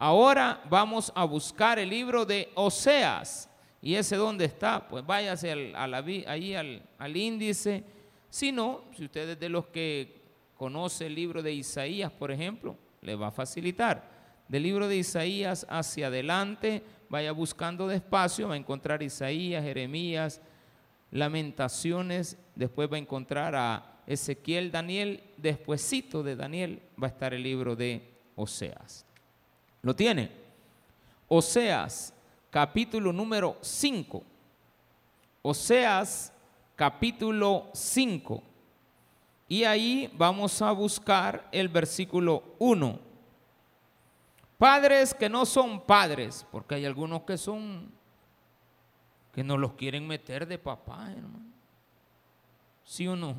Ahora vamos a buscar el libro de Oseas. ¿Y ese dónde está? Pues váyase al, ahí al, al índice. Si no, si usted es de los que conoce el libro de Isaías, por ejemplo, le va a facilitar. Del libro de Isaías hacia adelante, vaya buscando despacio, va a encontrar Isaías, Jeremías, Lamentaciones, después va a encontrar a Ezequiel, Daniel, despuesito de Daniel va a estar el libro de Oseas. ¿Lo tiene? Oseas, capítulo número 5. Oseas, capítulo 5. Y ahí vamos a buscar el versículo 1. Padres que no son padres, porque hay algunos que son, que no los quieren meter de papá, hermano. ¿Sí o no?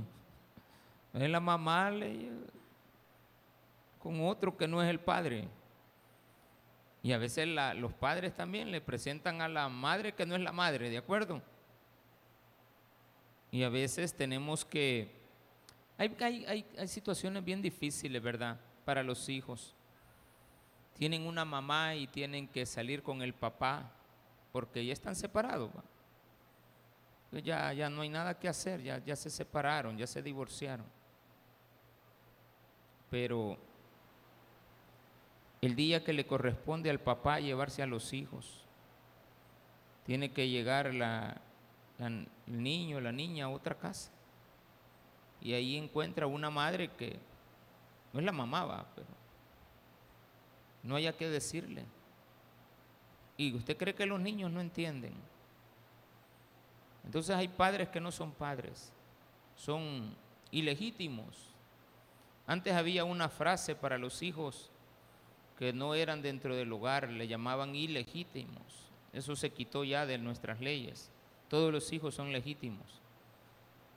Es la mamá con otro que no es el padre. Y a veces los padres también le presentan a la madre que no es la madre, ¿de acuerdo? Y a veces tenemos que hay, situaciones bien difíciles, ¿verdad? Para los hijos. Tienen una mamá y tienen que salir con el papá porque ya están separados. Ya, ya no hay nada que hacer, ya, ya se separaron, ya se divorciaron. Pero el día que le corresponde al papá llevarse a los hijos, tiene que llegar el niño, la niña a otra casa y ahí encuentra una madre que no es la mamá, va, pero no haya que decirle. Y usted cree que los niños no entienden. Entonces hay padres que no son padres, son ilegítimos. Antes había una frase para los hijos que no eran dentro del hogar, le llamaban ilegítimos. Eso se quitó ya de nuestras leyes. Todos los hijos son legítimos.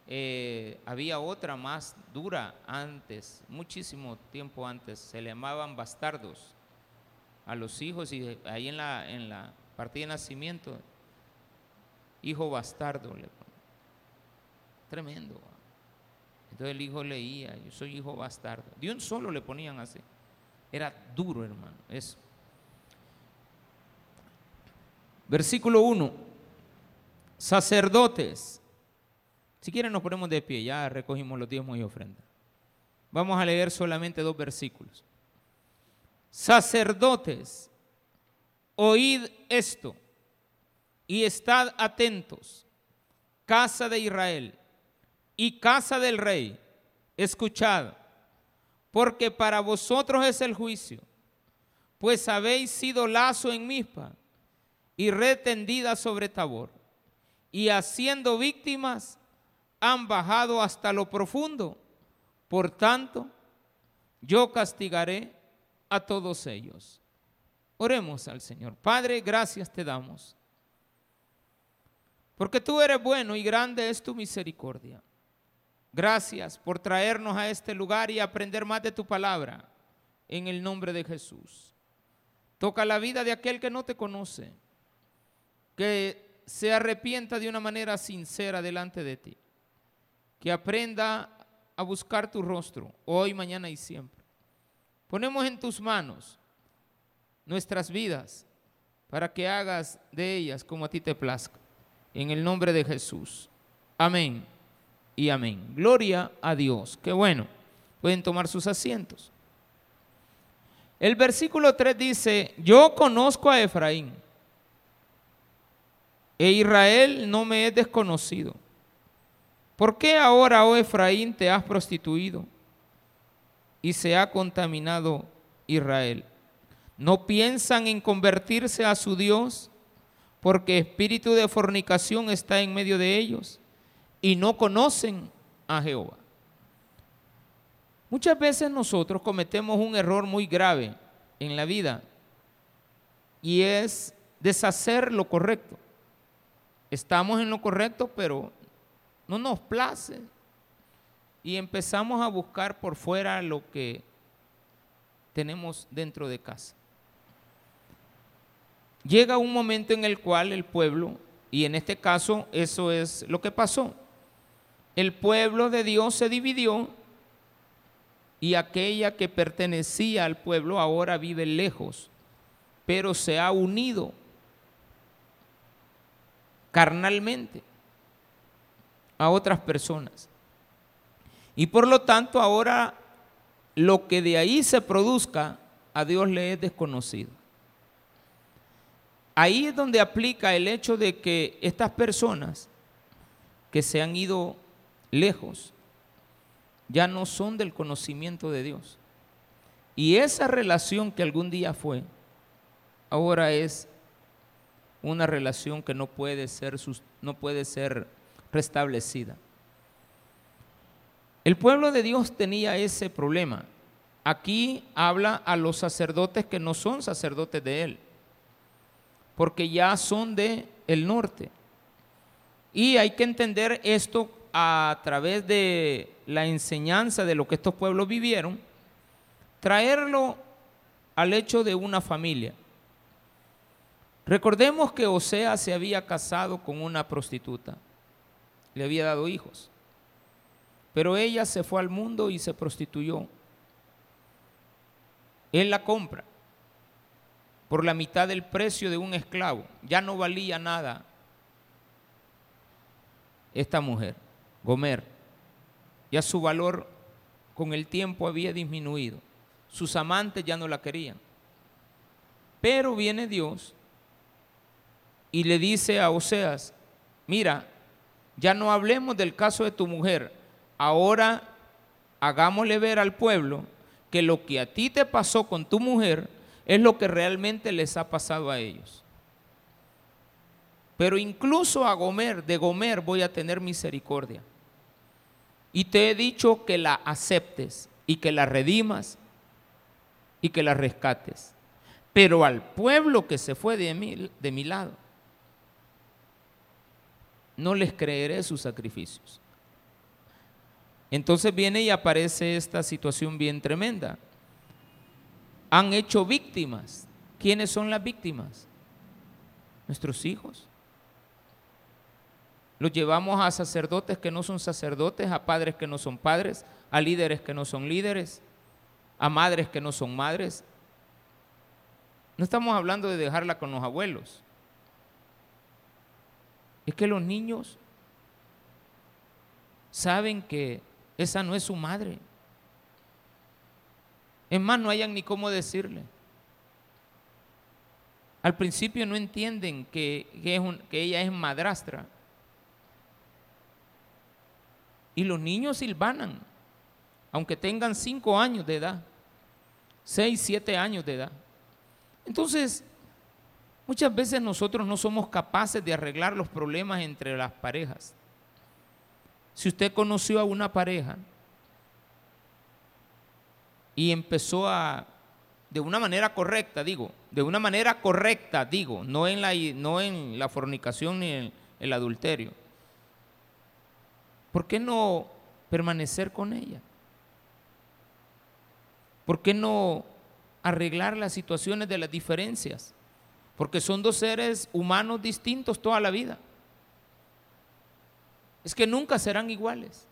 Eh, había otra más dura antes, muchísimo tiempo antes, se le llamaban bastardos a los hijos y ahí en la, en la partida de nacimiento, hijo bastardo. Tremendo. Entonces el hijo leía, yo soy hijo bastardo. De un solo le ponían así. Era duro, hermano, eso. Versículo 1. Sacerdotes si quieren nos ponemos de pie, ya recogimos los diezmos y ofrendas. Vamos a leer solamente dos versículos. Sacerdotes, oíd esto y estad atentos, casa de Israel y casa del rey, escuchad, porque para vosotros es el juicio, pues habéis sido lazo en mispa y retendida sobre Tabor, y haciendo víctimas han bajado hasta lo profundo. Por tanto, yo castigaré a todos ellos. Oremos al Señor. Padre, gracias te damos. Porque tú eres bueno y grande es tu misericordia. Gracias por traernos a este lugar y aprender más de tu palabra. En el nombre de Jesús. Toca la vida de aquel que no te conoce. Que se arrepienta de una manera sincera delante de ti que aprenda a buscar tu rostro, hoy, mañana y siempre. Ponemos en tus manos nuestras vidas para que hagas de ellas como a ti te plazca. En el nombre de Jesús. Amén y amén. Gloria a Dios. Qué bueno. Pueden tomar sus asientos. El versículo 3 dice, yo conozco a Efraín e Israel no me es desconocido. ¿Por qué ahora, oh Efraín, te has prostituido y se ha contaminado Israel? ¿No piensan en convertirse a su Dios porque espíritu de fornicación está en medio de ellos y no conocen a Jehová? Muchas veces nosotros cometemos un error muy grave en la vida y es deshacer lo correcto. Estamos en lo correcto, pero no nos place y empezamos a buscar por fuera lo que tenemos dentro de casa. Llega un momento en el cual el pueblo, y en este caso eso es lo que pasó, el pueblo de Dios se dividió y aquella que pertenecía al pueblo ahora vive lejos pero se ha unido carnalmente a otras personas. Y por lo tanto ahora lo que de ahí se produzca a Dios le es desconocido. Ahí es donde aplica el hecho de que estas personas que se han ido lejos ya no son del conocimiento de Dios. Y esa relación que algún día fue, ahora es una relación que no puede ser, no puede ser restablecida. El pueblo de Dios tenía ese problema. Aquí habla a los sacerdotes que no son sacerdotes de él, porque ya son de el norte. Y hay que entender esto a través de la enseñanza de lo que estos pueblos vivieron, traerlo al hecho de una familia. Recordemos que Osea se había casado con una prostituta, le había dado hijos, pero ella se fue al mundo y se prostituyó. Él la compra por la mitad del precio de un esclavo, ya no valía nada esta mujer, Gomer. Ya su valor con el tiempo había disminuido. Sus amantes ya no la querían. Pero viene Dios y le dice a Oseas, mira, ya no hablemos del caso de tu mujer, ahora hagámosle ver al pueblo que lo que a ti te pasó con tu mujer es lo que realmente les ha pasado a ellos. Pero incluso a Gomer, de Gomer voy a tener misericordia. Y te he dicho que la aceptes y que la redimas y que la rescates. Pero al pueblo que se fue de mi, de mi lado, no les creeré sus sacrificios. Entonces viene y aparece esta situación bien tremenda. Han hecho víctimas. ¿Quiénes son las víctimas? Nuestros hijos. Los llevamos a sacerdotes que no son sacerdotes, a padres que no son padres, a líderes que no son líderes, a madres que no son madres. No estamos hablando de dejarla con los abuelos. Es que los niños saben que esa no es su madre. Es más, no hayan ni cómo decirle. Al principio no entienden que, que ella es madrastra. Y los niños silbanan, aunque tengan cinco años de edad, seis, siete años de edad. Entonces, muchas veces nosotros no somos capaces de arreglar los problemas entre las parejas. Si usted conoció a una pareja y empezó a, de una manera correcta, digo, de una manera correcta, digo, no en la, no en la fornicación ni en el adulterio, ¿por qué no permanecer con ella? ¿Por qué no arreglar las situaciones de las diferencias? Porque son dos seres humanos distintos toda la vida. Es que nunca serán iguales.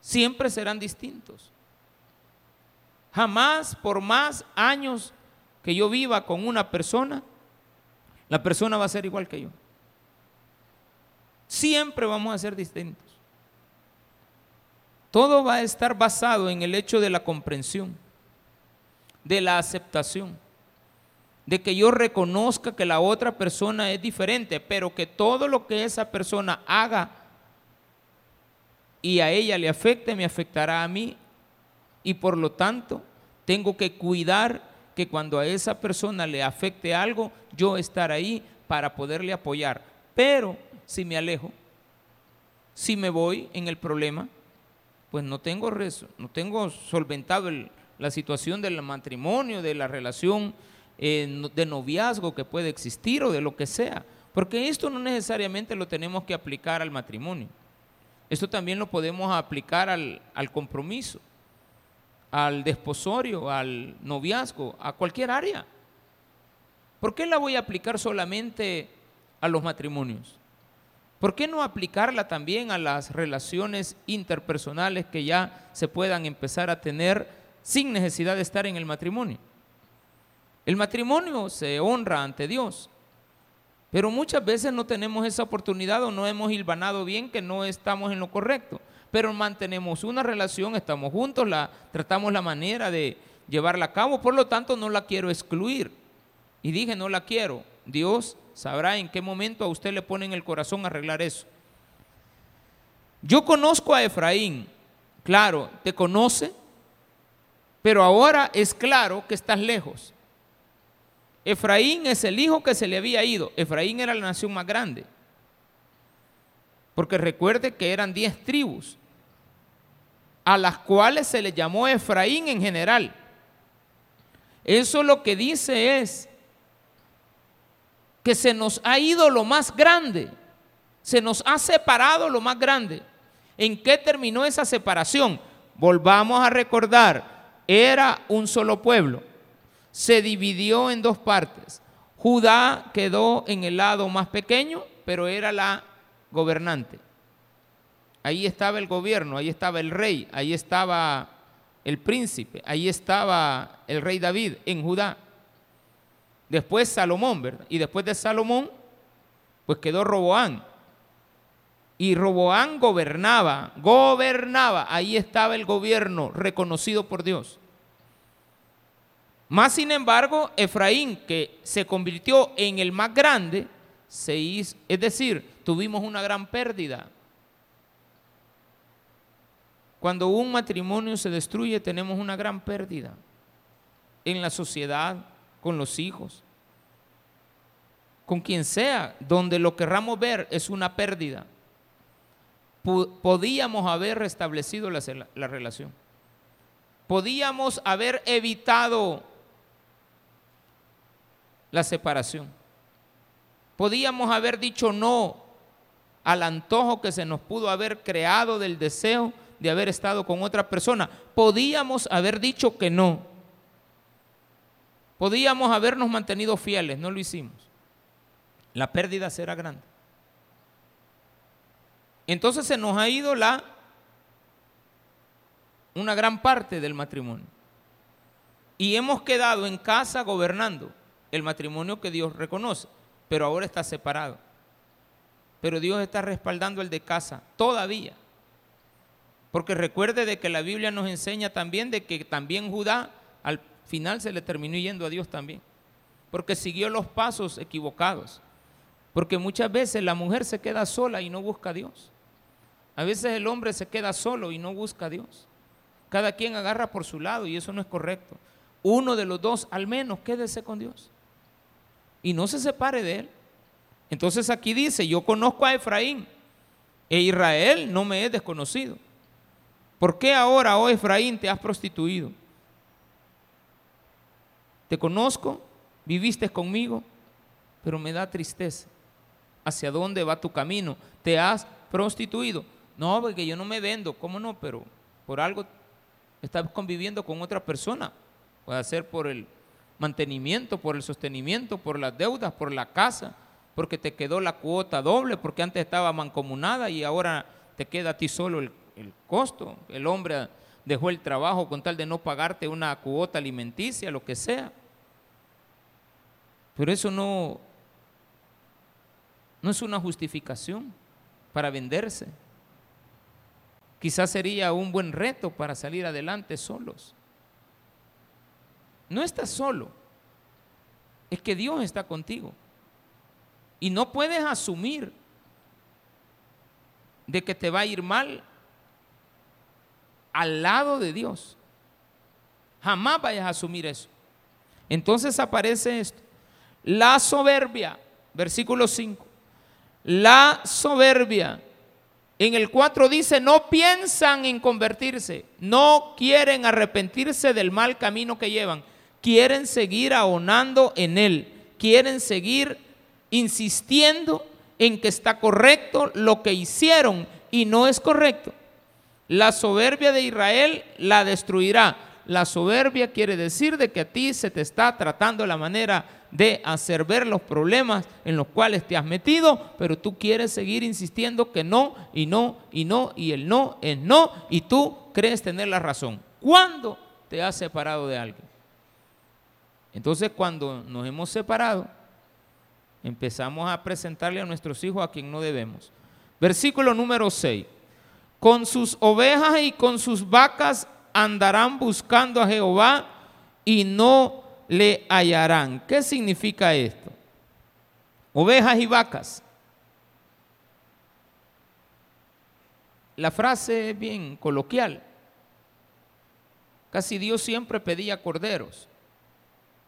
Siempre serán distintos. Jamás, por más años que yo viva con una persona, la persona va a ser igual que yo. Siempre vamos a ser distintos. Todo va a estar basado en el hecho de la comprensión, de la aceptación, de que yo reconozca que la otra persona es diferente, pero que todo lo que esa persona haga y a ella le afecte, me afectará a mí. Y por lo tanto, tengo que cuidar que cuando a esa persona le afecte algo, yo estar ahí para poderle apoyar. Pero si me alejo, si me voy en el problema, pues no tengo, no tengo solventado la situación del matrimonio, de la relación eh, de noviazgo que puede existir o de lo que sea. Porque esto no necesariamente lo tenemos que aplicar al matrimonio. Esto también lo podemos aplicar al, al compromiso, al desposorio, al noviazgo, a cualquier área. ¿Por qué la voy a aplicar solamente a los matrimonios? ¿Por qué no aplicarla también a las relaciones interpersonales que ya se puedan empezar a tener sin necesidad de estar en el matrimonio? El matrimonio se honra ante Dios, pero muchas veces no tenemos esa oportunidad o no hemos hilvanado bien que no estamos en lo correcto. Pero mantenemos una relación, estamos juntos, la, tratamos la manera de llevarla a cabo, por lo tanto no la quiero excluir. Y dije, no la quiero. Dios sabrá en qué momento a usted le pone en el corazón arreglar eso. Yo conozco a Efraín, claro, te conoce, pero ahora es claro que estás lejos. Efraín es el hijo que se le había ido. Efraín era la nación más grande. Porque recuerde que eran diez tribus, a las cuales se le llamó Efraín en general. Eso lo que dice es que se nos ha ido lo más grande, se nos ha separado lo más grande. ¿En qué terminó esa separación? Volvamos a recordar, era un solo pueblo, se dividió en dos partes. Judá quedó en el lado más pequeño, pero era la gobernante. Ahí estaba el gobierno, ahí estaba el rey, ahí estaba el príncipe, ahí estaba el rey David en Judá. Después Salomón, ¿verdad? Y después de Salomón, pues quedó Roboán. Y Roboán gobernaba, gobernaba. Ahí estaba el gobierno reconocido por Dios. Más sin embargo, Efraín, que se convirtió en el más grande, se hizo, es decir, tuvimos una gran pérdida. Cuando un matrimonio se destruye, tenemos una gran pérdida en la sociedad, con los hijos, con quien sea, donde lo querramos ver es una pérdida. Podíamos haber restablecido la, la relación. Podíamos haber evitado la separación. Podíamos haber dicho no al antojo que se nos pudo haber creado del deseo de haber estado con otra persona. Podíamos haber dicho que no. Podíamos habernos mantenido fieles, no lo hicimos. La pérdida será grande. Entonces se nos ha ido la una gran parte del matrimonio. Y hemos quedado en casa gobernando el matrimonio que Dios reconoce, pero ahora está separado. Pero Dios está respaldando el de casa todavía. Porque recuerde de que la Biblia nos enseña también de que también Judá al final se le terminó yendo a Dios también, porque siguió los pasos equivocados. Porque muchas veces la mujer se queda sola y no busca a Dios. A veces el hombre se queda solo y no busca a Dios. Cada quien agarra por su lado y eso no es correcto. Uno de los dos al menos quédese con Dios y no se separe de él. Entonces aquí dice, yo conozco a Efraín e Israel no me es desconocido. ¿Por qué ahora, oh Efraín, te has prostituido? Te conozco, viviste conmigo, pero me da tristeza. ¿Hacia dónde va tu camino? Te has prostituido. No, porque yo no me vendo, ¿cómo no? Pero por algo estás conviviendo con otra persona. Puede ser por el mantenimiento, por el sostenimiento, por las deudas, por la casa, porque te quedó la cuota doble, porque antes estaba mancomunada y ahora te queda a ti solo el, el costo. El hombre dejó el trabajo con tal de no pagarte una cuota alimenticia, lo que sea. Pero eso no, no es una justificación para venderse. Quizás sería un buen reto para salir adelante solos. No estás solo, es que Dios está contigo. Y no puedes asumir de que te va a ir mal al lado de Dios. Jamás vayas a asumir eso. Entonces aparece esto. La soberbia, versículo 5. La soberbia. En el 4 dice, no piensan en convertirse, no quieren arrepentirse del mal camino que llevan, quieren seguir ahonando en él, quieren seguir insistiendo en que está correcto lo que hicieron y no es correcto. La soberbia de Israel la destruirá. La soberbia quiere decir de que a ti se te está tratando de la manera de hacer ver los problemas en los cuales te has metido, pero tú quieres seguir insistiendo que no, y no, y no, y el no es no, y tú crees tener la razón. ¿Cuándo te has separado de alguien? Entonces cuando nos hemos separado, empezamos a presentarle a nuestros hijos a quien no debemos. Versículo número 6. Con sus ovejas y con sus vacas andarán buscando a Jehová y no le hallarán. ¿Qué significa esto? Ovejas y vacas. La frase es bien coloquial. Casi Dios siempre pedía corderos,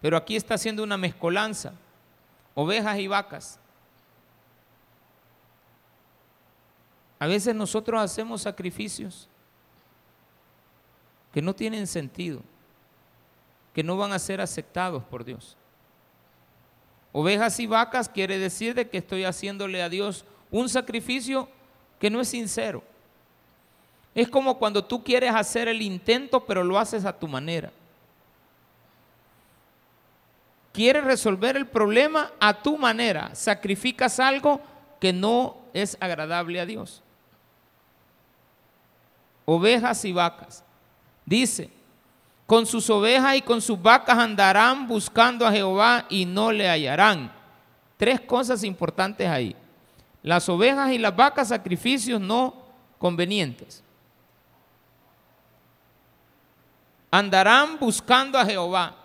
pero aquí está haciendo una mezcolanza, ovejas y vacas. A veces nosotros hacemos sacrificios que no tienen sentido, que no van a ser aceptados por Dios. Ovejas y vacas quiere decir de que estoy haciéndole a Dios un sacrificio que no es sincero. Es como cuando tú quieres hacer el intento, pero lo haces a tu manera. Quieres resolver el problema a tu manera. Sacrificas algo que no es agradable a Dios. Ovejas y vacas. Dice, con sus ovejas y con sus vacas andarán buscando a Jehová y no le hallarán. Tres cosas importantes ahí. Las ovejas y las vacas, sacrificios no convenientes. Andarán buscando a Jehová.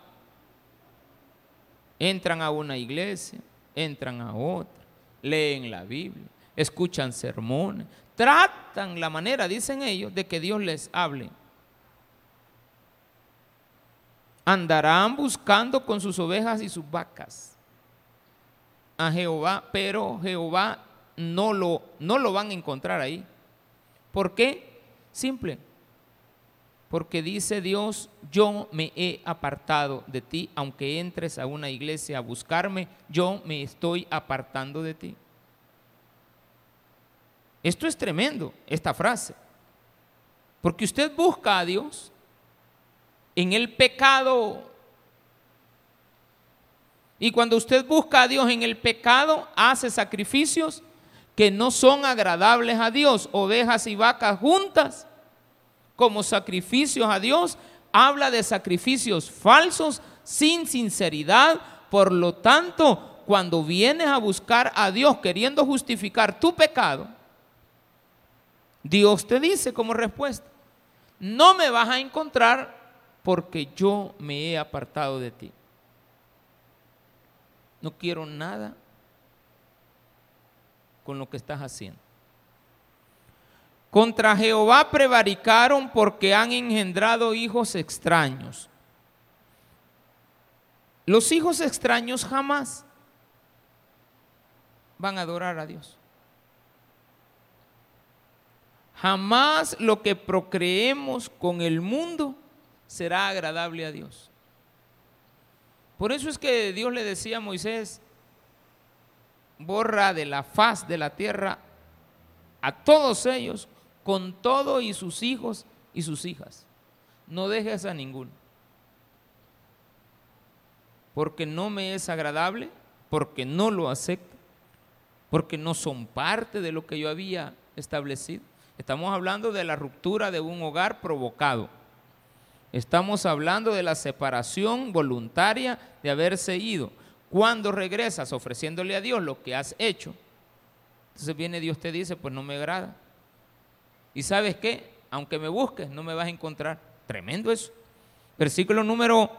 Entran a una iglesia, entran a otra, leen la Biblia, escuchan sermones, tratan la manera, dicen ellos, de que Dios les hable. Andarán buscando con sus ovejas y sus vacas a Jehová, pero Jehová no lo, no lo van a encontrar ahí. ¿Por qué? Simple, porque dice Dios, yo me he apartado de ti, aunque entres a una iglesia a buscarme, yo me estoy apartando de ti. Esto es tremendo, esta frase, porque usted busca a Dios en el pecado. Y cuando usted busca a Dios en el pecado, hace sacrificios que no son agradables a Dios, ovejas y vacas juntas como sacrificios a Dios, habla de sacrificios falsos sin sinceridad. Por lo tanto, cuando vienes a buscar a Dios queriendo justificar tu pecado, Dios te dice como respuesta, no me vas a encontrar porque yo me he apartado de ti. No quiero nada con lo que estás haciendo. Contra Jehová prevaricaron porque han engendrado hijos extraños. Los hijos extraños jamás van a adorar a Dios. Jamás lo que procreemos con el mundo será agradable a Dios. Por eso es que Dios le decía a Moisés, borra de la faz de la tierra a todos ellos con todo y sus hijos y sus hijas. No dejes a ninguno. Porque no me es agradable, porque no lo acepto, porque no son parte de lo que yo había establecido. Estamos hablando de la ruptura de un hogar provocado. Estamos hablando de la separación voluntaria de haberse ido. Cuando regresas ofreciéndole a Dios lo que has hecho, entonces viene Dios te dice, pues no me agrada. Y sabes qué, aunque me busques, no me vas a encontrar. Tremendo eso. Versículo número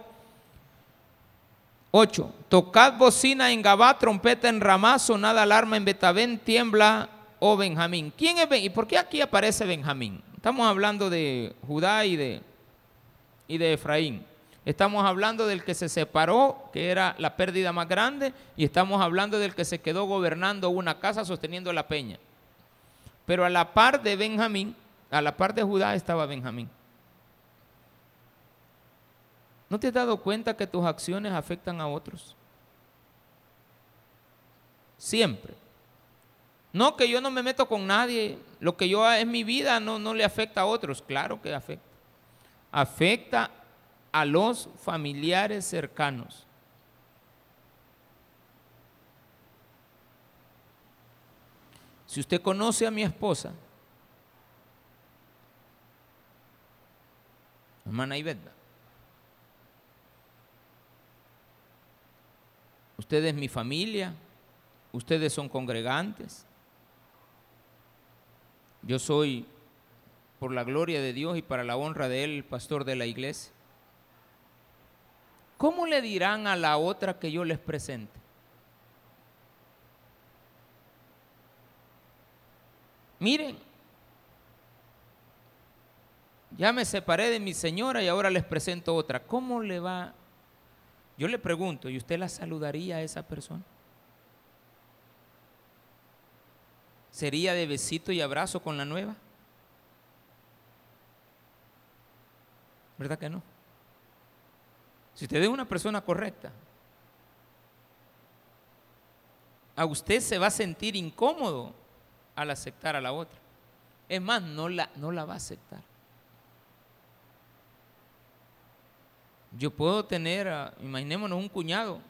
8. Tocad bocina en Gabá, trompeta en Ramá, sonada alarma en Betabén, tiembla, oh Benjamín. ¿Quién es ¿Y por qué aquí aparece Benjamín? Estamos hablando de Judá y de, y de Efraín. Estamos hablando del que se separó, que era la pérdida más grande, y estamos hablando del que se quedó gobernando una casa sosteniendo la peña. Pero a la par de Benjamín, a la par de Judá estaba Benjamín. ¿No te has dado cuenta que tus acciones afectan a otros? Siempre. No que yo no me meto con nadie, lo que yo es mi vida no, no le afecta a otros, claro que afecta. Afecta a los familiares cercanos. Si usted conoce a mi esposa, hermana Iveta, Ustedes mi familia, ustedes son congregantes. Yo soy, por la gloria de Dios y para la honra de Él, pastor de la iglesia. ¿Cómo le dirán a la otra que yo les presente? Miren, ya me separé de mi señora y ahora les presento otra. ¿Cómo le va? Yo le pregunto, ¿y usted la saludaría a esa persona? ¿Sería de besito y abrazo con la nueva? ¿Verdad que no? Si usted es una persona correcta, a usted se va a sentir incómodo al aceptar a la otra. Es más, no la, no la va a aceptar. Yo puedo tener, imaginémonos un cuñado.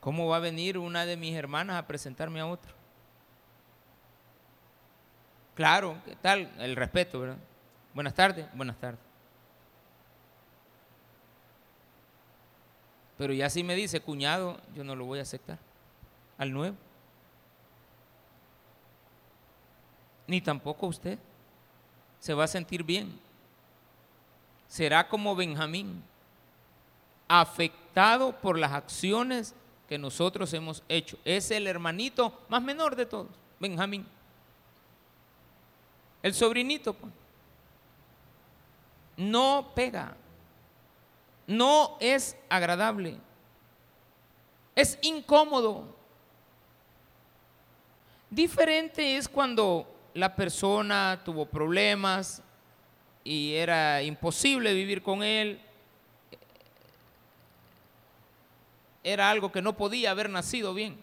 ¿Cómo va a venir una de mis hermanas a presentarme a otro? Claro, ¿qué tal? El respeto, ¿verdad? Buenas tardes, buenas tardes. Pero ya si me dice cuñado, yo no lo voy a aceptar. Al nuevo. Ni tampoco usted. Se va a sentir bien. Será como Benjamín, afectado por las acciones que nosotros hemos hecho. Es el hermanito más menor de todos, Benjamín. El sobrinito, pues. No pega. No es agradable. Es incómodo. Diferente es cuando la persona tuvo problemas y era imposible vivir con él. Era algo que no podía haber nacido bien.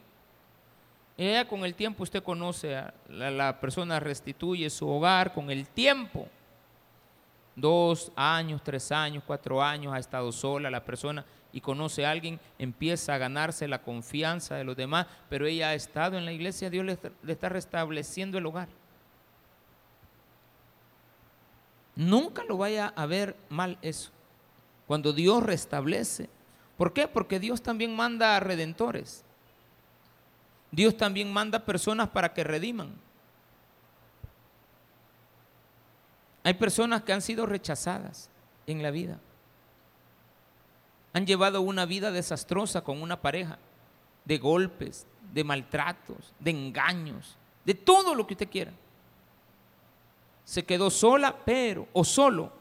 Ella con el tiempo usted conoce a la, persona, restituye su hogar con el tiempo. Dos años, tres años, cuatro años ha estado sola la persona y conoce a alguien, empieza a ganarse la confianza de los demás, pero ella ha estado en la iglesia, Dios le, está restableciendo el hogar. Nunca lo vaya a ver mal eso. Cuando Dios restablece. ¿Por qué? Porque Dios también manda a redentores. Dios también manda personas para que rediman. Hay personas que han sido rechazadas en la vida. Han llevado una vida desastrosa con una pareja, de golpes, de maltratos, de engaños, de todo lo que usted quiera. Se quedó sola, pero, o solo,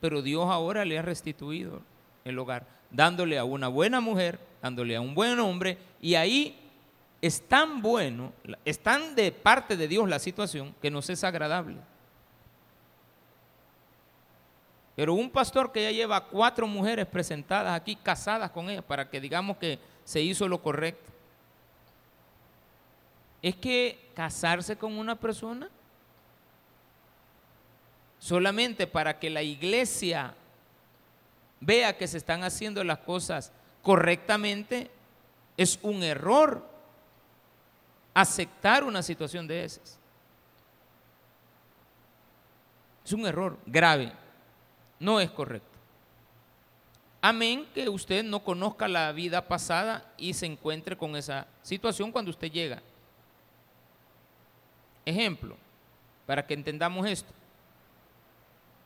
pero Dios ahora le ha restituido el hogar, dándole a una buena mujer, dándole a un buen hombre, y ahí es tan bueno, es tan de parte de Dios la situación que nos es agradable. Pero un pastor que ya lleva cuatro mujeres presentadas aquí, casadas con ella, para que digamos que se hizo lo correcto. Es que casarse con una persona solamente para que la iglesia vea que se están haciendo las cosas correctamente es un error aceptar una situación de esas. Es un error grave, no es correcto. Amén que usted no conozca la vida pasada y se encuentre con esa situación cuando usted llega. Ejemplo, para que entendamos esto.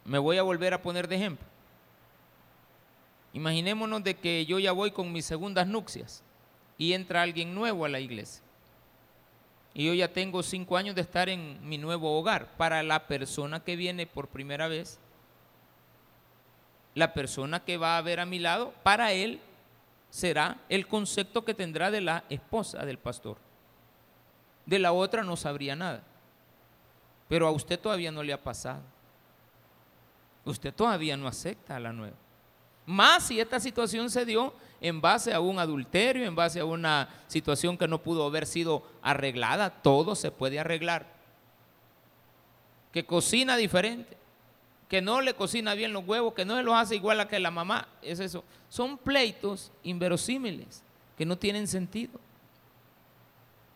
Me voy a volver a poner de ejemplo. Imaginémonos de que yo ya voy con mis segundas nupcias y entra alguien nuevo a la iglesia. Y yo ya tengo cinco años de estar en mi nuevo hogar. Para la persona que viene por primera vez, la persona que va a ver a mi lado, para él será el concepto que tendrá de la esposa del pastor. De la otra no sabría nada. Pero a usted todavía no le ha pasado. Usted todavía no acepta a la nueva. Más si esta situación se dio en base a un adulterio, en base a una situación que no pudo haber sido arreglada, todo se puede arreglar. Que cocina diferente, que no le cocina bien los huevos, que no se los hace igual a que la mamá, es eso. Son pleitos inverosímiles que no tienen sentido.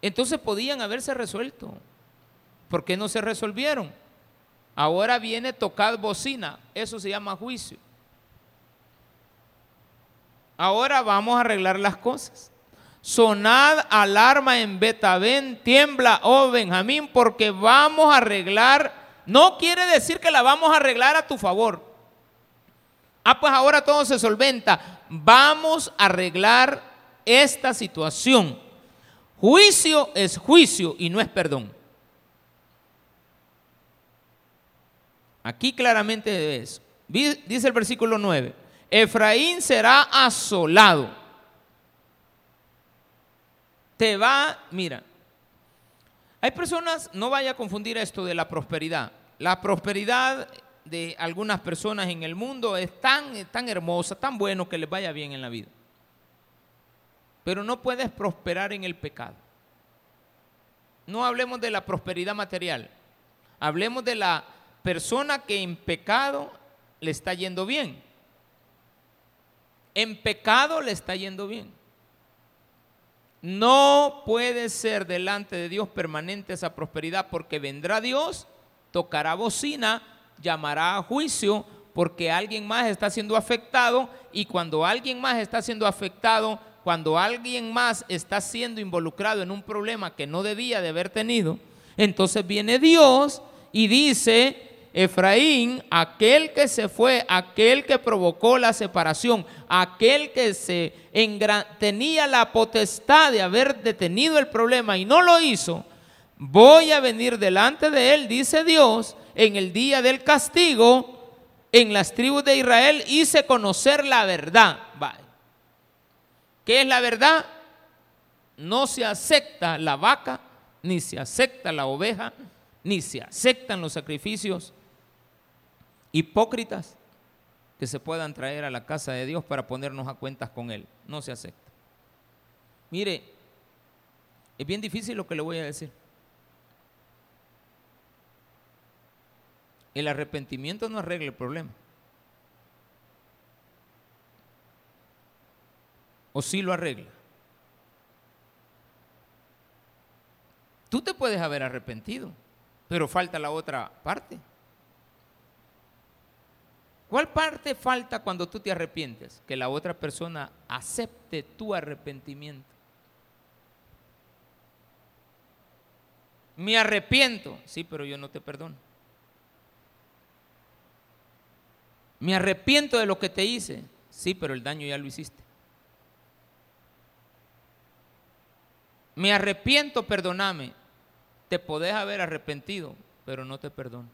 Entonces podían haberse resuelto. ¿Por qué no se resolvieron? Ahora viene tocar bocina, eso se llama juicio. Ahora vamos a arreglar las cosas. Sonad alarma en Betabén, tiembla, oh Benjamín, porque vamos a arreglar. No quiere decir que la vamos a arreglar a tu favor. Ah, pues ahora todo se solventa. Vamos a arreglar esta situación. Juicio es juicio y no es perdón. Aquí claramente es. Dice el versículo 9. Efraín será asolado. Te va, mira, hay personas, no vaya a confundir esto de la prosperidad. La prosperidad de algunas personas en el mundo es tan, tan hermosa, tan bueno que les vaya bien en la vida. Pero no puedes prosperar en el pecado. No hablemos de la prosperidad material. Hablemos de la persona que en pecado le está yendo bien en pecado le está yendo bien. No puede ser delante de Dios permanente esa prosperidad porque vendrá Dios, tocará bocina, llamará a juicio porque alguien más está siendo afectado y cuando alguien más está siendo afectado, cuando alguien más está siendo involucrado en un problema que no debía de haber tenido, entonces viene Dios y dice, Efraín, aquel que se fue, aquel que provocó la separación, aquel que se tenía la potestad de haber detenido el problema y no lo hizo, voy a venir delante de él, dice Dios, en el día del castigo, en las tribus de Israel hice conocer la verdad. ¿Qué es la verdad? No se acepta la vaca, ni se acepta la oveja, ni se aceptan los sacrificios hipócritas que se puedan traer a la casa de Dios para ponernos a cuentas con Él. No se acepta. Mire, es bien difícil lo que le voy a decir. El arrepentimiento no arregla el problema. ¿O sí lo arregla? Tú te puedes haber arrepentido, pero falta la otra parte. ¿Cuál parte falta cuando tú te arrepientes? Que la otra persona acepte tu arrepentimiento. Me arrepiento, sí, pero yo no te perdono. Me arrepiento de lo que te hice, sí, pero el daño ya lo hiciste. Me arrepiento, perdóname. Te podés haber arrepentido, pero no te perdono.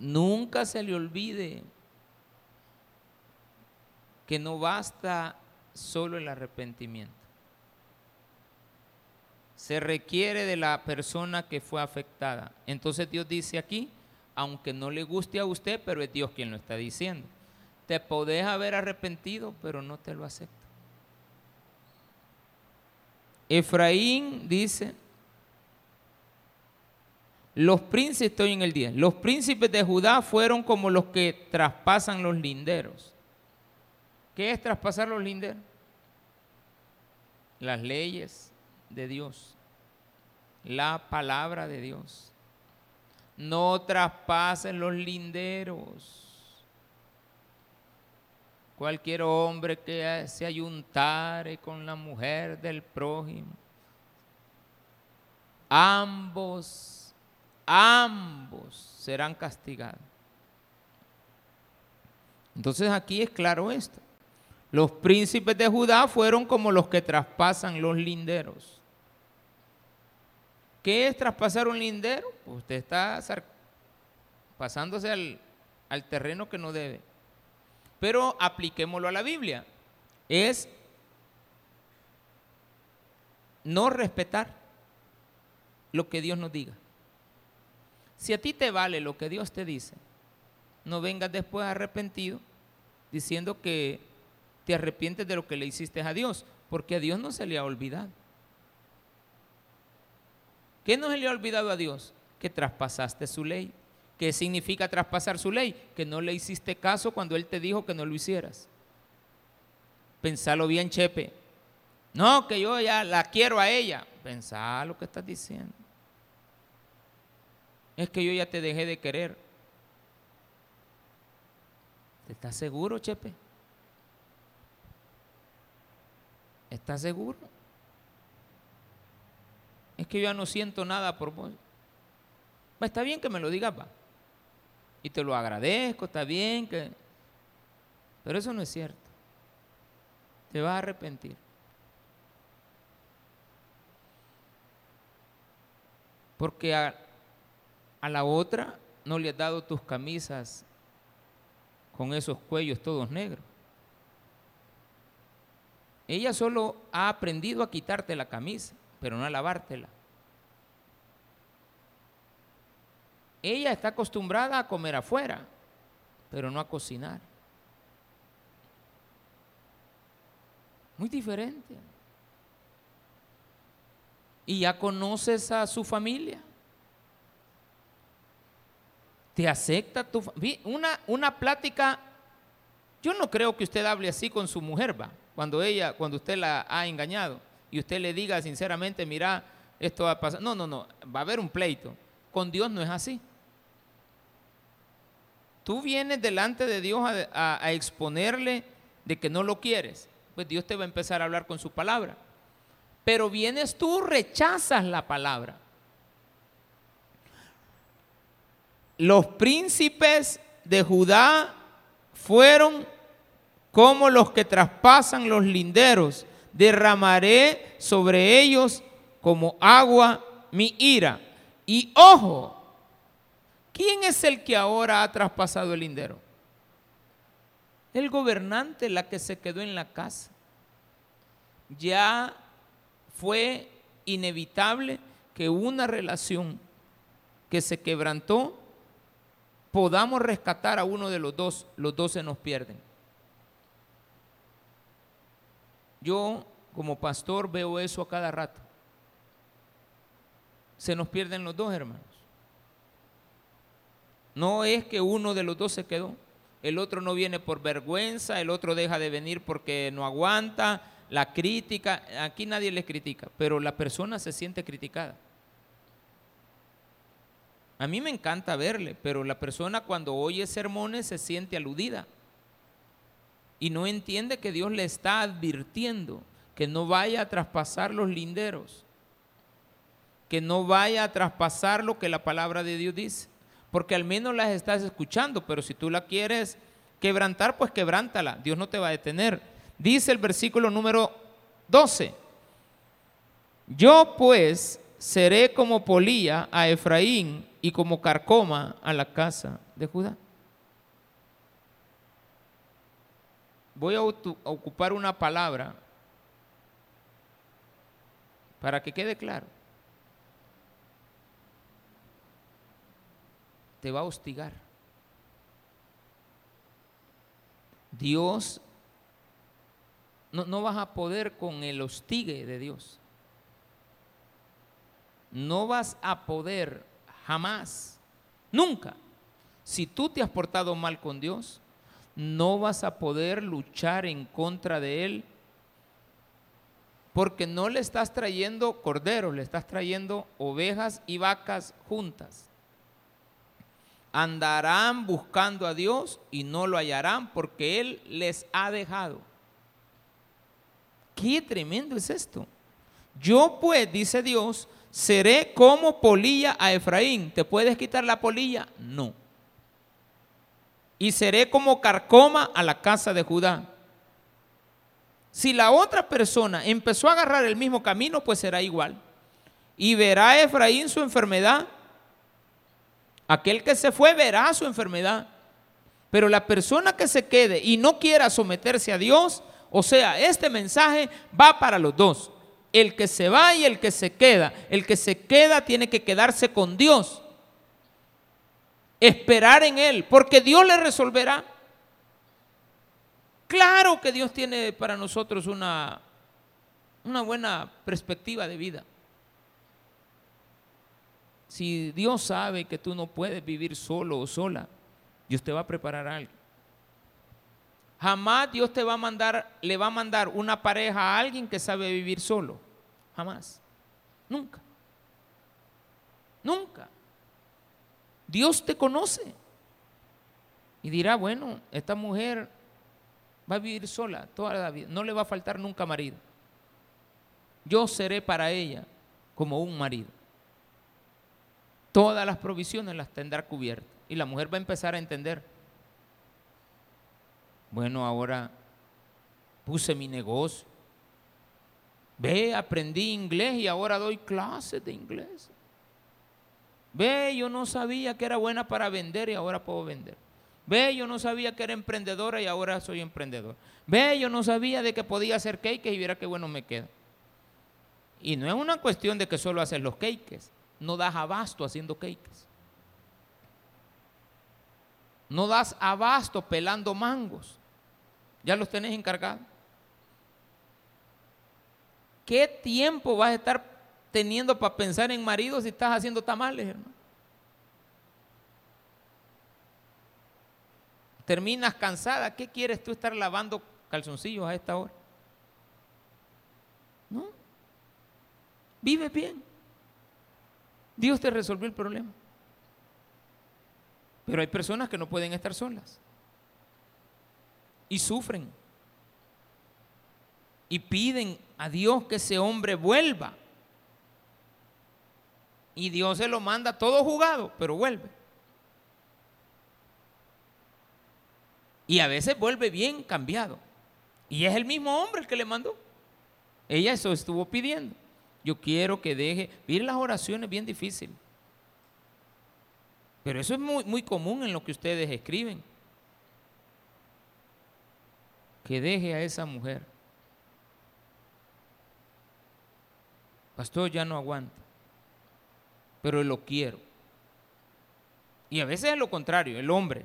Nunca se le olvide que no basta solo el arrepentimiento. Se requiere de la persona que fue afectada. Entonces Dios dice aquí, aunque no le guste a usted, pero es Dios quien lo está diciendo. Te podés haber arrepentido, pero no te lo acepto. Efraín dice, los príncipes, estoy en el 10, los príncipes de Judá fueron como los que traspasan los linderos. ¿Qué es traspasar los linderos? Las leyes de Dios, la palabra de Dios. No traspasen los linderos. Cualquier hombre que se ayuntare con la mujer del prójimo, ambos ambos serán castigados. Entonces aquí es claro esto. Los príncipes de Judá fueron como los que traspasan los linderos. ¿Qué es traspasar un lindero? Pues usted está pasándose al, al terreno que no debe. Pero apliquémoslo a la Biblia. Es no respetar lo que Dios nos diga. Si a ti te vale lo que Dios te dice, no vengas después arrepentido diciendo que te arrepientes de lo que le hiciste a Dios, porque a Dios no se le ha olvidado. ¿Qué no se le ha olvidado a Dios? Que traspasaste su ley. ¿Qué significa traspasar su ley? Que no le hiciste caso cuando Él te dijo que no lo hicieras. Pensalo bien, Chepe. No, que yo ya la quiero a ella. Pensá lo que estás diciendo es que yo ya te dejé de querer. ¿Estás seguro, Chepe? ¿Estás seguro? Es que yo ya no siento nada por vos. está bien que me lo digas, va. Y te lo agradezco, está bien que... Pero eso no es cierto. Te vas a arrepentir. Porque a, a la otra no le has dado tus camisas con esos cuellos todos negros. Ella solo ha aprendido a quitarte la camisa, pero no a lavártela. Ella está acostumbrada a comer afuera, pero no a cocinar. Muy diferente. Y ya conoces a su familia. ¿Te acepta tu una una plática? Yo no creo que usted hable así con su mujer, va, cuando ella, cuando usted la ha engañado y usted le diga sinceramente, mira, esto va a pasar. No, no, no, va a haber un pleito. Con Dios no es así. Tú vienes delante de Dios a, a exponerle de que no lo quieres, pues Dios te va a empezar a hablar con su palabra. Pero vienes tú, rechazas la palabra. Los príncipes de Judá fueron como los que traspasan los linderos. Derramaré sobre ellos como agua mi ira. Y ojo, ¿quién es el que ahora ha traspasado el lindero? El gobernante, la que se quedó en la casa. Ya fue inevitable que una relación que se quebrantó podamos rescatar a uno de los dos, los dos se nos pierden. Yo como pastor veo eso a cada rato. Se nos pierden los dos hermanos. No es que uno de los dos se quedó, el otro no viene por vergüenza, el otro deja de venir porque no aguanta, la crítica, aquí nadie le critica, pero la persona se siente criticada. A mí me encanta verle, pero la persona cuando oye sermones se siente aludida y no entiende que Dios le está advirtiendo que no vaya a traspasar los linderos, que no vaya a traspasar lo que la palabra de Dios dice, porque al menos las estás escuchando, pero si tú la quieres quebrantar, pues quebrántala, Dios no te va a detener. Dice el versículo número 12, yo pues seré como polía a Efraín y como carcoma a la casa de Judá. Voy a ocupar una palabra para que quede claro. Te va a hostigar. Dios, no, no vas a poder con el hostigue de Dios. No vas a poder Jamás. Nunca. Si tú te has portado mal con Dios, no vas a poder luchar en contra de Él porque no le estás trayendo corderos, le estás trayendo ovejas y vacas juntas. Andarán buscando a Dios y no lo hallarán porque Él les ha dejado. Qué tremendo es esto. Yo pues, dice Dios, seré como polilla a Efraín. ¿Te puedes quitar la polilla? No. Y seré como carcoma a la casa de Judá. Si la otra persona empezó a agarrar el mismo camino, pues será igual. Y verá Efraín su enfermedad. Aquel que se fue verá su enfermedad. Pero la persona que se quede y no quiera someterse a Dios, o sea, este mensaje va para los dos el que se va y el que se queda. El que se queda tiene que quedarse con Dios. Esperar en Él, porque Dios le resolverá. Claro que Dios tiene para nosotros una, una buena perspectiva de vida. Si Dios sabe que tú no puedes vivir solo o sola, Dios te va a preparar algo. Jamás Dios te va a mandar, le va a mandar una pareja a alguien que sabe vivir solo. Jamás. Nunca. Nunca. Dios te conoce. Y dirá, bueno, esta mujer va a vivir sola toda la vida, no le va a faltar nunca marido. Yo seré para ella como un marido. Todas las provisiones las tendrá cubiertas. Y la mujer va a empezar a entender. Bueno, ahora puse mi negocio. Ve, aprendí inglés y ahora doy clases de inglés. Ve, yo no sabía que era buena para vender y ahora puedo vender. Ve, yo no sabía que era emprendedora y ahora soy emprendedor. Ve, yo no sabía de que podía hacer cakes y viera qué bueno me queda. Y no es una cuestión de que solo haces los cakes. No das abasto haciendo cakes. No das abasto pelando mangos. Ya los tenés encargados. ¿Qué tiempo vas a estar teniendo para pensar en marido si estás haciendo tamales, hermano? Terminas cansada. ¿Qué quieres tú estar lavando calzoncillos a esta hora? ¿No? Vive bien. Dios te resolvió el problema. Pero hay personas que no pueden estar solas. Y sufren. Y piden a Dios que ese hombre vuelva. Y Dios se lo manda todo jugado, pero vuelve. Y a veces vuelve bien cambiado. Y es el mismo hombre el que le mandó. Ella eso estuvo pidiendo. Yo quiero que deje. Miren las oraciones bien difíciles. Pero eso es muy, muy común en lo que ustedes escriben. Que deje a esa mujer. Pastor, ya no aguanta. Pero lo quiero. Y a veces es lo contrario, el hombre.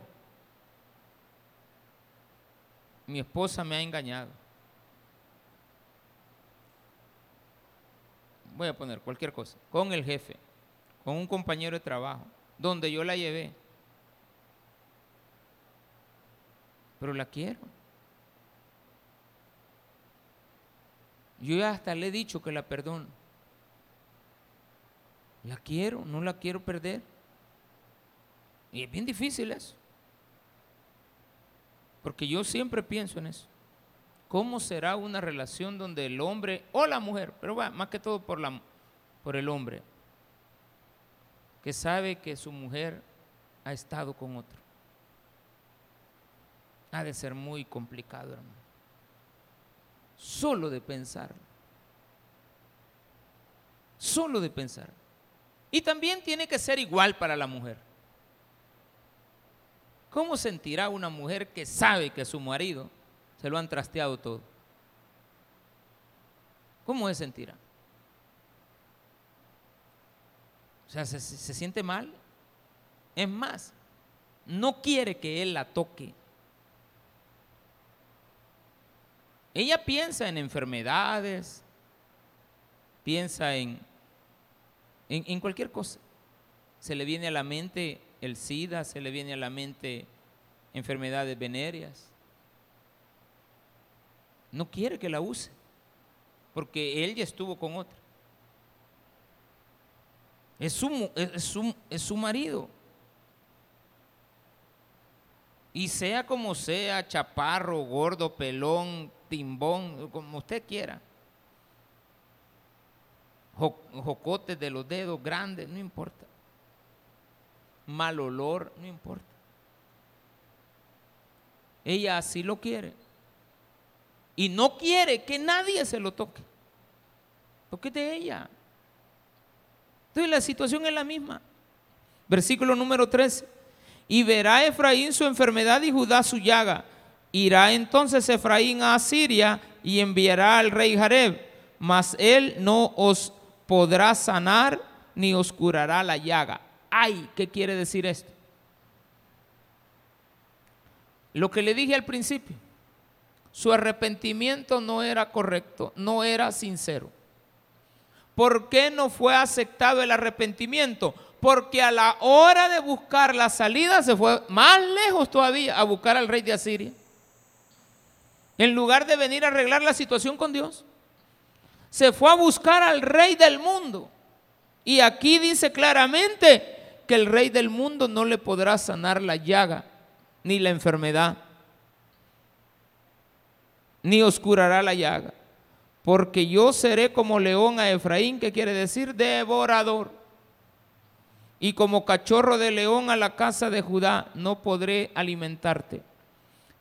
Mi esposa me ha engañado. Voy a poner cualquier cosa. Con el jefe, con un compañero de trabajo, donde yo la llevé. Pero la quiero. Yo hasta le he dicho que la perdono. La quiero, no la quiero perder. Y es bien difícil eso. Porque yo siempre pienso en eso. ¿Cómo será una relación donde el hombre o la mujer, pero va, más que todo por, la, por el hombre, que sabe que su mujer ha estado con otro? Ha de ser muy complicado, hermano. Solo de pensar. Solo de pensar. Y también tiene que ser igual para la mujer. ¿Cómo sentirá una mujer que sabe que su marido se lo han trasteado todo? ¿Cómo se sentirá? O sea, ¿se, se siente mal? Es más, no quiere que él la toque. Ella piensa en enfermedades, piensa en en, cualquier cosa. Se le viene a la mente el SIDA, se le viene a la mente enfermedades venéreas. No quiere que la use, porque él ya estuvo con otra. Es su, es es su marido. Y sea como sea, chaparro, gordo, pelón, timbón, como usted quiera jocotes de los dedos grandes, no importa. Mal olor, no importa. Ella así lo quiere. Y no quiere que nadie se lo toque. Porque de ella. Entonces la situación es la misma. Versículo número 13. Y verá Efraín su enfermedad y Judá su llaga. Irá entonces Efraín a Asiria y enviará al rey Jareb, mas él no os podrá sanar ni oscurará la llaga. Ay, ¿qué quiere decir esto? Lo que le dije al principio, su arrepentimiento no era correcto, no era sincero. ¿Por qué no fue aceptado el arrepentimiento? Porque a la hora de buscar la salida se fue más lejos todavía a buscar al rey de Asiria. En lugar de venir a arreglar la situación con Dios se fue a buscar al rey del mundo. Y aquí dice claramente que el rey del mundo no le podrá sanar la llaga ni la enfermedad, ni oscurará la llaga, porque yo seré como león a Efraín, que quiere decir devorador, y como cachorro de león a la casa de Judá, no podré alimentarte.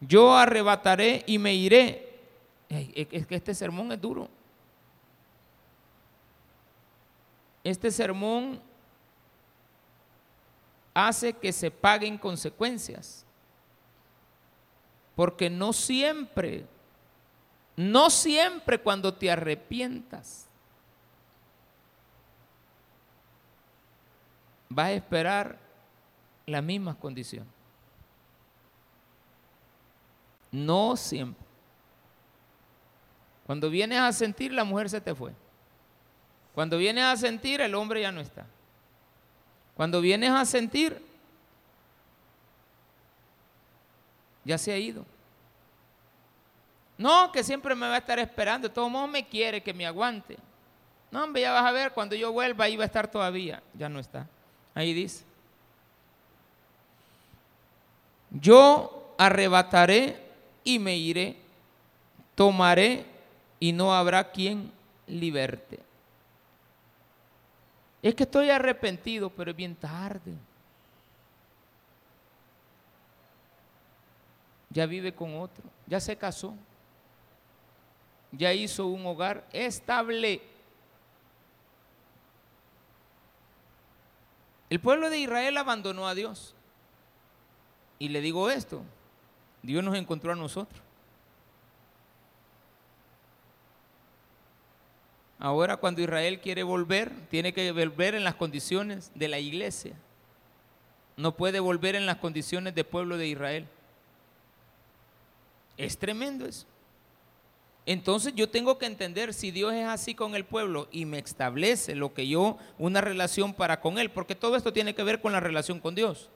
Yo arrebataré y me iré. Es que este sermón es duro. Este sermón hace que se paguen consecuencias. Porque no siempre, no siempre cuando te arrepientas, vas a esperar las mismas condiciones. No siempre. Cuando vienes a sentir, la mujer se te fue. Cuando vienes a sentir, el hombre ya no está. Cuando vienes a sentir, ya se ha ido. No, que siempre me va a estar esperando. De todos modos me quiere que me aguante. No, hombre, ya vas a ver, cuando yo vuelva ahí va a estar todavía. Ya no está. Ahí dice. Yo arrebataré y me iré. Tomaré y no habrá quien liberte. Es que estoy arrepentido, pero es bien tarde. Ya vive con otro, ya se casó, ya hizo un hogar estable. El pueblo de Israel abandonó a Dios. Y le digo esto, Dios nos encontró a nosotros. Ahora cuando Israel quiere volver, tiene que volver en las condiciones de la iglesia. No puede volver en las condiciones del pueblo de Israel. Es tremendo eso. Entonces yo tengo que entender si Dios es así con el pueblo y me establece lo que yo, una relación para con Él, porque todo esto tiene que ver con la relación con Dios.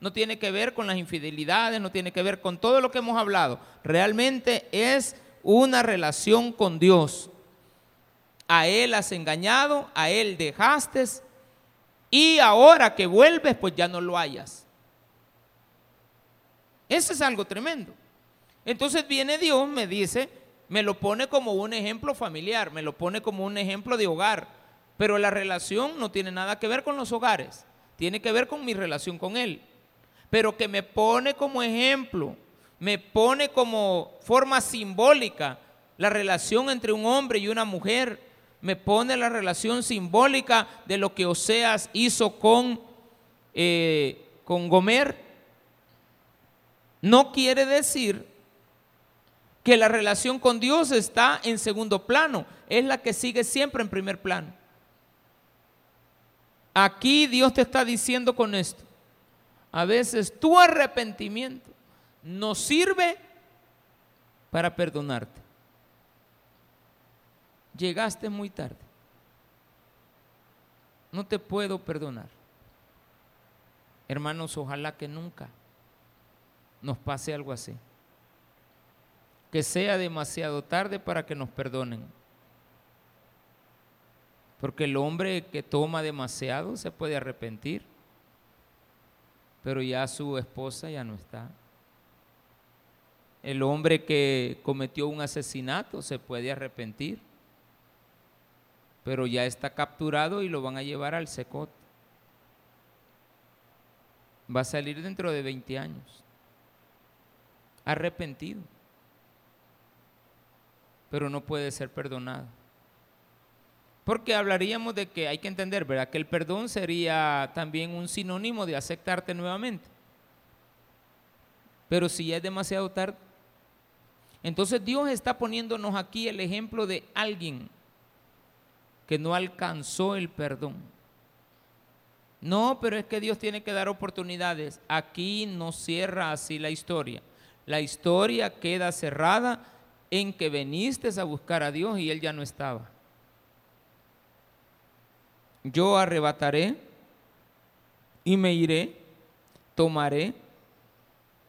No tiene que ver con las infidelidades, no tiene que ver con todo lo que hemos hablado. Realmente es una relación con Dios a él has engañado, a él dejaste, y ahora que vuelves, pues ya no lo hayas. Eso es algo tremendo. Entonces viene Dios, me dice, me lo pone como un ejemplo familiar, me lo pone como un ejemplo de hogar, pero la relación no tiene nada que ver con los hogares, tiene que ver con mi relación con Él. Pero que me pone como ejemplo, me pone como forma simbólica la relación entre un hombre y una mujer, me pone la relación simbólica de lo que Oseas hizo con, eh, con Gomer, no quiere decir que la relación con Dios está en segundo plano, es la que sigue siempre en primer plano. Aquí Dios te está diciendo con esto, a veces tu arrepentimiento no sirve para perdonarte llegaste muy tarde. No te puedo perdonar. Hermanos, ojalá que nunca nos pase algo así. Que sea demasiado tarde para que nos perdonen. Porque el hombre que toma demasiado se puede arrepentir, pero ya su esposa ya no está. El hombre que cometió un asesinato se puede arrepentir, pero ya está capturado y lo van a llevar al secot. Va a salir dentro de 20 años. Arrepentido. Pero no puede ser perdonado. Porque hablaríamos de que hay que entender, ¿verdad? Que el perdón sería también un sinónimo de aceptarte nuevamente. Pero si ya es demasiado tarde. Entonces Dios está poniéndonos aquí el ejemplo de alguien que no alcanzó el perdón. No, pero es que Dios tiene que dar oportunidades. Aquí no cierra así la historia. La historia queda cerrada en que veniste a buscar a Dios y Él ya no estaba. Yo arrebataré y me iré, tomaré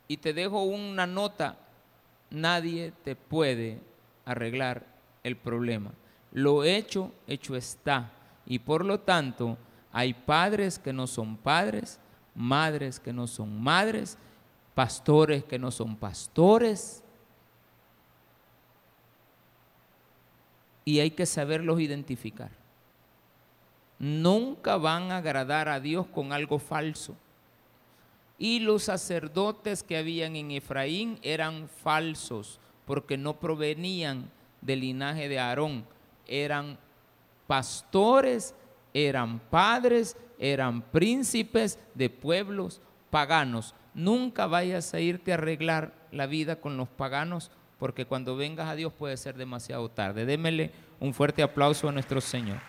y te dejo una nota. Nadie te puede arreglar el problema. Lo hecho, hecho está. Y por lo tanto, hay padres que no son padres, madres que no son madres, pastores que no son pastores. Y hay que saberlos identificar. Nunca van a agradar a Dios con algo falso. Y los sacerdotes que habían en Efraín eran falsos porque no provenían del linaje de Aarón. Eran pastores, eran padres, eran príncipes de pueblos paganos. Nunca vayas a irte a arreglar la vida con los paganos porque cuando vengas a Dios puede ser demasiado tarde. Démele un fuerte aplauso a nuestro Señor.